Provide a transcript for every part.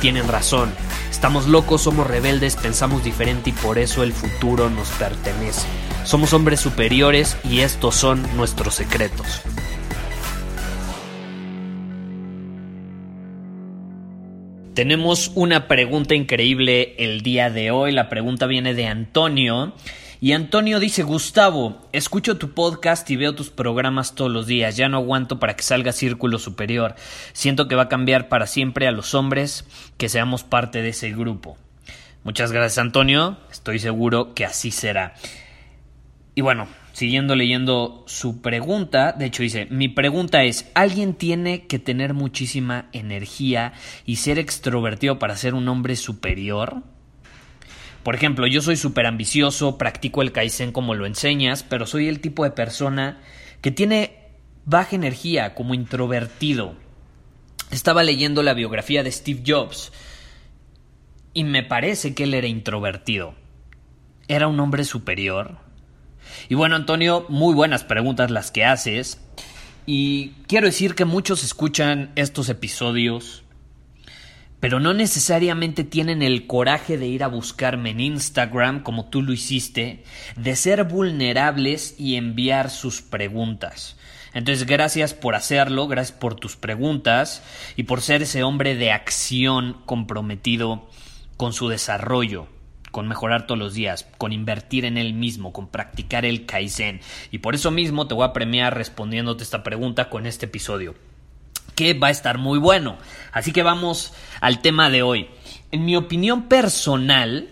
tienen razón. Estamos locos, somos rebeldes, pensamos diferente y por eso el futuro nos pertenece. Somos hombres superiores y estos son nuestros secretos. Tenemos una pregunta increíble el día de hoy. La pregunta viene de Antonio. Y Antonio dice, Gustavo, escucho tu podcast y veo tus programas todos los días. Ya no aguanto para que salga Círculo Superior. Siento que va a cambiar para siempre a los hombres que seamos parte de ese grupo. Muchas gracias Antonio. Estoy seguro que así será. Y bueno, siguiendo leyendo su pregunta, de hecho dice, mi pregunta es, ¿alguien tiene que tener muchísima energía y ser extrovertido para ser un hombre superior? Por ejemplo, yo soy súper ambicioso, practico el Kaizen como lo enseñas, pero soy el tipo de persona que tiene baja energía, como introvertido. Estaba leyendo la biografía de Steve Jobs y me parece que él era introvertido. ¿Era un hombre superior? Y bueno, Antonio, muy buenas preguntas las que haces. Y quiero decir que muchos escuchan estos episodios, pero no necesariamente tienen el coraje de ir a buscarme en Instagram, como tú lo hiciste, de ser vulnerables y enviar sus preguntas. Entonces, gracias por hacerlo, gracias por tus preguntas y por ser ese hombre de acción comprometido con su desarrollo con mejorar todos los días, con invertir en él mismo, con practicar el Kaizen. Y por eso mismo te voy a premiar respondiéndote esta pregunta con este episodio, que va a estar muy bueno. Así que vamos al tema de hoy. En mi opinión personal,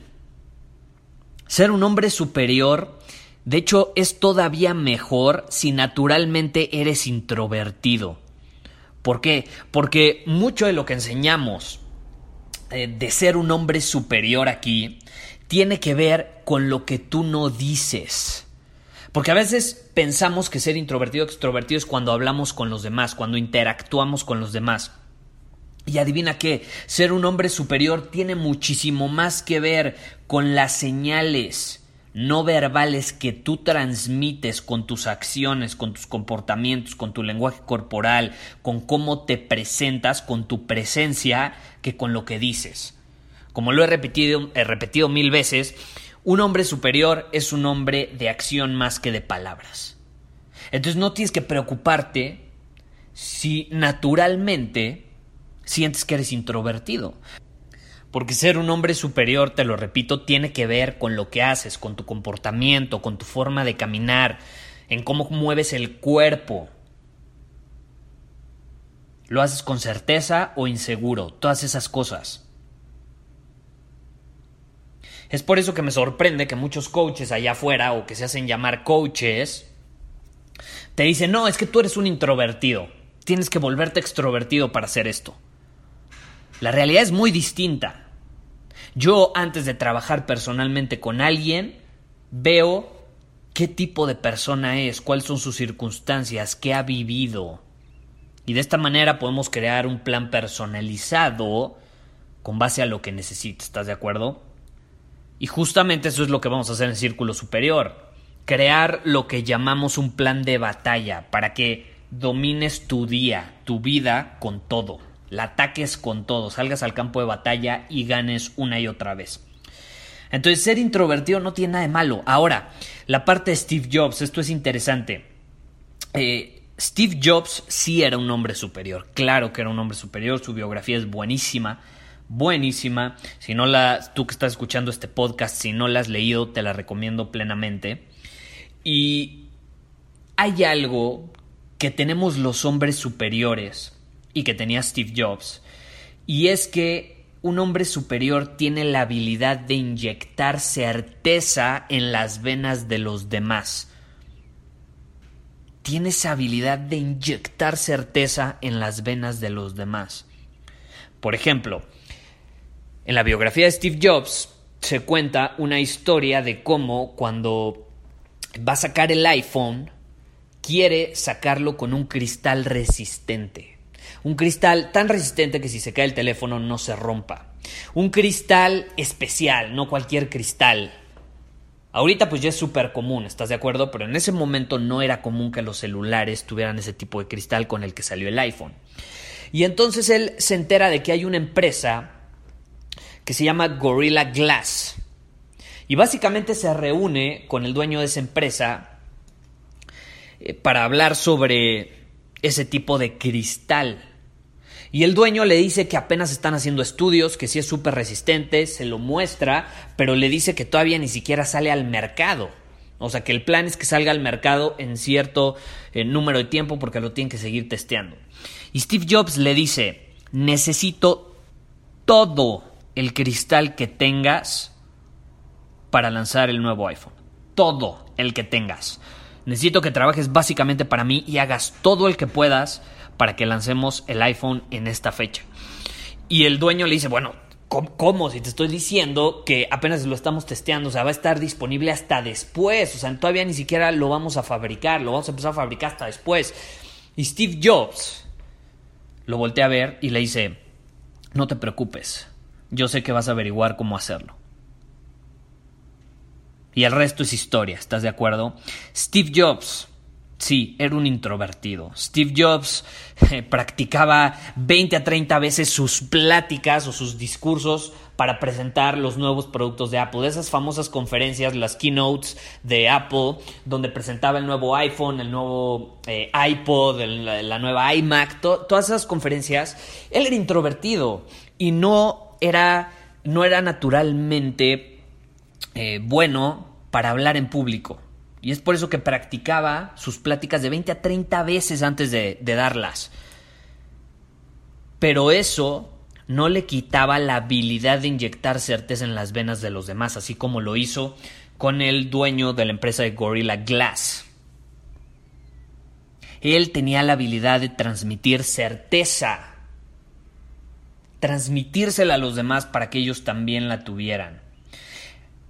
ser un hombre superior, de hecho, es todavía mejor si naturalmente eres introvertido. ¿Por qué? Porque mucho de lo que enseñamos eh, de ser un hombre superior aquí tiene que ver con lo que tú no dices. Porque a veces pensamos que ser introvertido o extrovertido es cuando hablamos con los demás, cuando interactuamos con los demás. Y adivina qué, ser un hombre superior tiene muchísimo más que ver con las señales no verbales que tú transmites con tus acciones, con tus comportamientos, con tu lenguaje corporal, con cómo te presentas, con tu presencia, que con lo que dices. Como lo he repetido, he repetido mil veces, un hombre superior es un hombre de acción más que de palabras. Entonces no tienes que preocuparte si naturalmente sientes que eres introvertido. Porque ser un hombre superior, te lo repito, tiene que ver con lo que haces, con tu comportamiento, con tu forma de caminar, en cómo mueves el cuerpo. Lo haces con certeza o inseguro, todas esas cosas. Es por eso que me sorprende que muchos coaches allá afuera o que se hacen llamar coaches te dicen, no, es que tú eres un introvertido, tienes que volverte extrovertido para hacer esto. La realidad es muy distinta. Yo antes de trabajar personalmente con alguien, veo qué tipo de persona es, cuáles son sus circunstancias, qué ha vivido. Y de esta manera podemos crear un plan personalizado con base a lo que necesita, ¿estás de acuerdo? Y justamente eso es lo que vamos a hacer en el Círculo Superior. Crear lo que llamamos un plan de batalla para que domines tu día, tu vida con todo. La ataques con todo, salgas al campo de batalla y ganes una y otra vez. Entonces, ser introvertido no tiene nada de malo. Ahora, la parte de Steve Jobs, esto es interesante. Eh, Steve Jobs sí era un hombre superior, claro que era un hombre superior, su biografía es buenísima buenísima. Si no la, tú que estás escuchando este podcast, si no la has leído, te la recomiendo plenamente. Y hay algo que tenemos los hombres superiores y que tenía Steve Jobs, y es que un hombre superior tiene la habilidad de inyectar certeza en las venas de los demás. Tiene esa habilidad de inyectar certeza en las venas de los demás. Por ejemplo, en la biografía de Steve Jobs se cuenta una historia de cómo cuando va a sacar el iPhone, quiere sacarlo con un cristal resistente. Un cristal tan resistente que si se cae el teléfono no se rompa. Un cristal especial, no cualquier cristal. Ahorita pues ya es súper común, ¿estás de acuerdo? Pero en ese momento no era común que los celulares tuvieran ese tipo de cristal con el que salió el iPhone. Y entonces él se entera de que hay una empresa que se llama Gorilla Glass. Y básicamente se reúne con el dueño de esa empresa eh, para hablar sobre ese tipo de cristal. Y el dueño le dice que apenas están haciendo estudios, que sí es súper resistente, se lo muestra, pero le dice que todavía ni siquiera sale al mercado. O sea que el plan es que salga al mercado en cierto eh, número de tiempo porque lo tienen que seguir testeando. Y Steve Jobs le dice, necesito todo el cristal que tengas para lanzar el nuevo iPhone. Todo el que tengas. Necesito que trabajes básicamente para mí y hagas todo el que puedas para que lancemos el iPhone en esta fecha. Y el dueño le dice, bueno, ¿cómo? Si te estoy diciendo que apenas lo estamos testeando, o sea, va a estar disponible hasta después, o sea, todavía ni siquiera lo vamos a fabricar, lo vamos a empezar a fabricar hasta después. Y Steve Jobs lo voltea a ver y le dice, no te preocupes, yo sé que vas a averiguar cómo hacerlo. Y el resto es historia, ¿estás de acuerdo? Steve Jobs, sí, era un introvertido. Steve Jobs eh, practicaba 20 a 30 veces sus pláticas o sus discursos para presentar los nuevos productos de Apple. Esas famosas conferencias, las keynotes de Apple, donde presentaba el nuevo iPhone, el nuevo eh, iPod, la nueva iMac, todas esas conferencias, él era introvertido y no era, no era naturalmente eh, bueno para hablar en público. Y es por eso que practicaba sus pláticas de 20 a 30 veces antes de, de darlas. Pero eso no le quitaba la habilidad de inyectar certeza en las venas de los demás, así como lo hizo con el dueño de la empresa de Gorilla Glass. Él tenía la habilidad de transmitir certeza, transmitírsela a los demás para que ellos también la tuvieran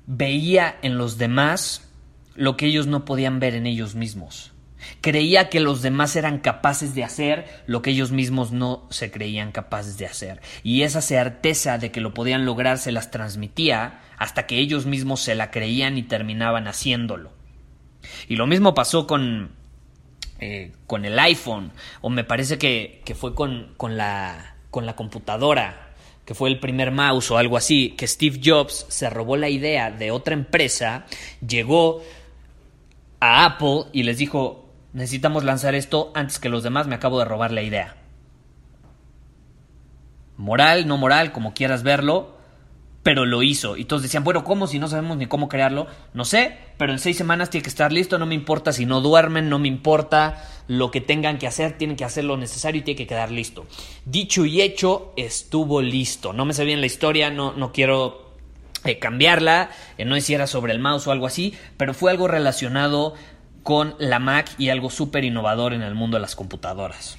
veía en los demás lo que ellos no podían ver en ellos mismos. Creía que los demás eran capaces de hacer lo que ellos mismos no se creían capaces de hacer. Y esa certeza de que lo podían lograr se las transmitía hasta que ellos mismos se la creían y terminaban haciéndolo. Y lo mismo pasó con, eh, con el iPhone, o me parece que, que fue con, con, la, con la computadora que fue el primer mouse o algo así, que Steve Jobs se robó la idea de otra empresa, llegó a Apple y les dijo, necesitamos lanzar esto antes que los demás, me acabo de robar la idea. Moral, no moral, como quieras verlo, pero lo hizo. Y todos decían, bueno, ¿cómo si no sabemos ni cómo crearlo? No sé, pero en seis semanas tiene que estar listo, no me importa si no duermen, no me importa lo que tengan que hacer, tienen que hacer lo necesario y tiene que quedar listo. Dicho y hecho, estuvo listo. No me sé bien la historia, no, no quiero eh, cambiarla, eh, no hiciera sobre el mouse o algo así, pero fue algo relacionado con la Mac y algo súper innovador en el mundo de las computadoras.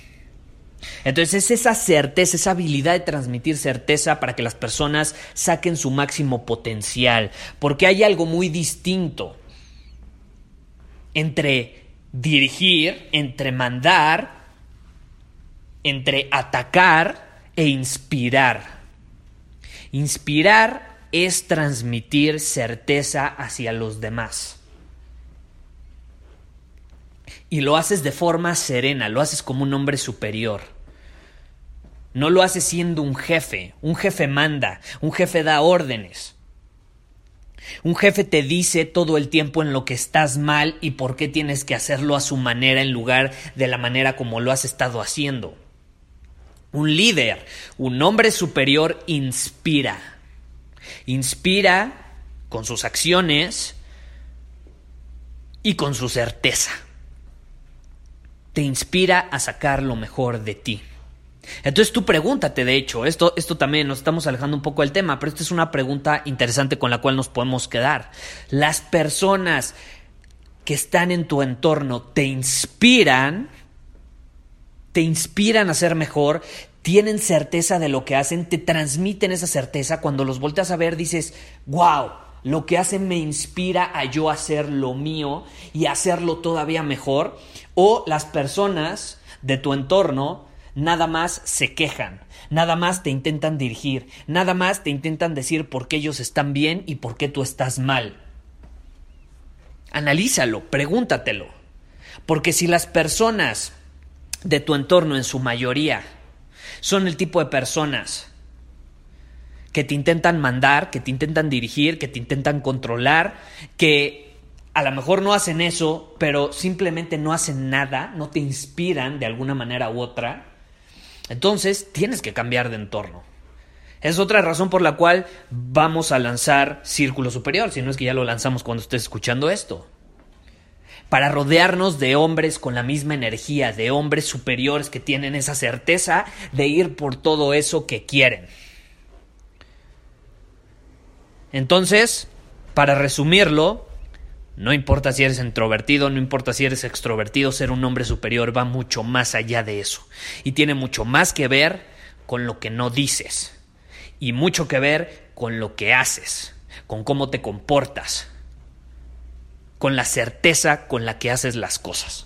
Entonces es esa certeza, esa habilidad de transmitir certeza para que las personas saquen su máximo potencial, porque hay algo muy distinto entre dirigir, entre mandar, entre atacar e inspirar. Inspirar es transmitir certeza hacia los demás. Y lo haces de forma serena, lo haces como un hombre superior. No lo haces siendo un jefe. Un jefe manda, un jefe da órdenes. Un jefe te dice todo el tiempo en lo que estás mal y por qué tienes que hacerlo a su manera en lugar de la manera como lo has estado haciendo. Un líder, un hombre superior inspira. Inspira con sus acciones y con su certeza te inspira a sacar lo mejor de ti. Entonces tú pregúntate, de hecho, esto, esto también nos estamos alejando un poco del tema, pero esta es una pregunta interesante con la cual nos podemos quedar. Las personas que están en tu entorno te inspiran, te inspiran a ser mejor, tienen certeza de lo que hacen, te transmiten esa certeza. Cuando los volteas a ver dices, wow, lo que hacen me inspira a yo hacer lo mío y hacerlo todavía mejor. O las personas de tu entorno nada más se quejan, nada más te intentan dirigir, nada más te intentan decir por qué ellos están bien y por qué tú estás mal. Analízalo, pregúntatelo. Porque si las personas de tu entorno en su mayoría son el tipo de personas que te intentan mandar, que te intentan dirigir, que te intentan controlar, que a lo mejor no hacen eso, pero simplemente no hacen nada, no te inspiran de alguna manera u otra, entonces tienes que cambiar de entorno. Es otra razón por la cual vamos a lanzar Círculo Superior, si no es que ya lo lanzamos cuando estés escuchando esto. Para rodearnos de hombres con la misma energía, de hombres superiores que tienen esa certeza de ir por todo eso que quieren. Entonces, para resumirlo, no importa si eres introvertido, no importa si eres extrovertido, ser un hombre superior va mucho más allá de eso. Y tiene mucho más que ver con lo que no dices. Y mucho que ver con lo que haces, con cómo te comportas, con la certeza con la que haces las cosas.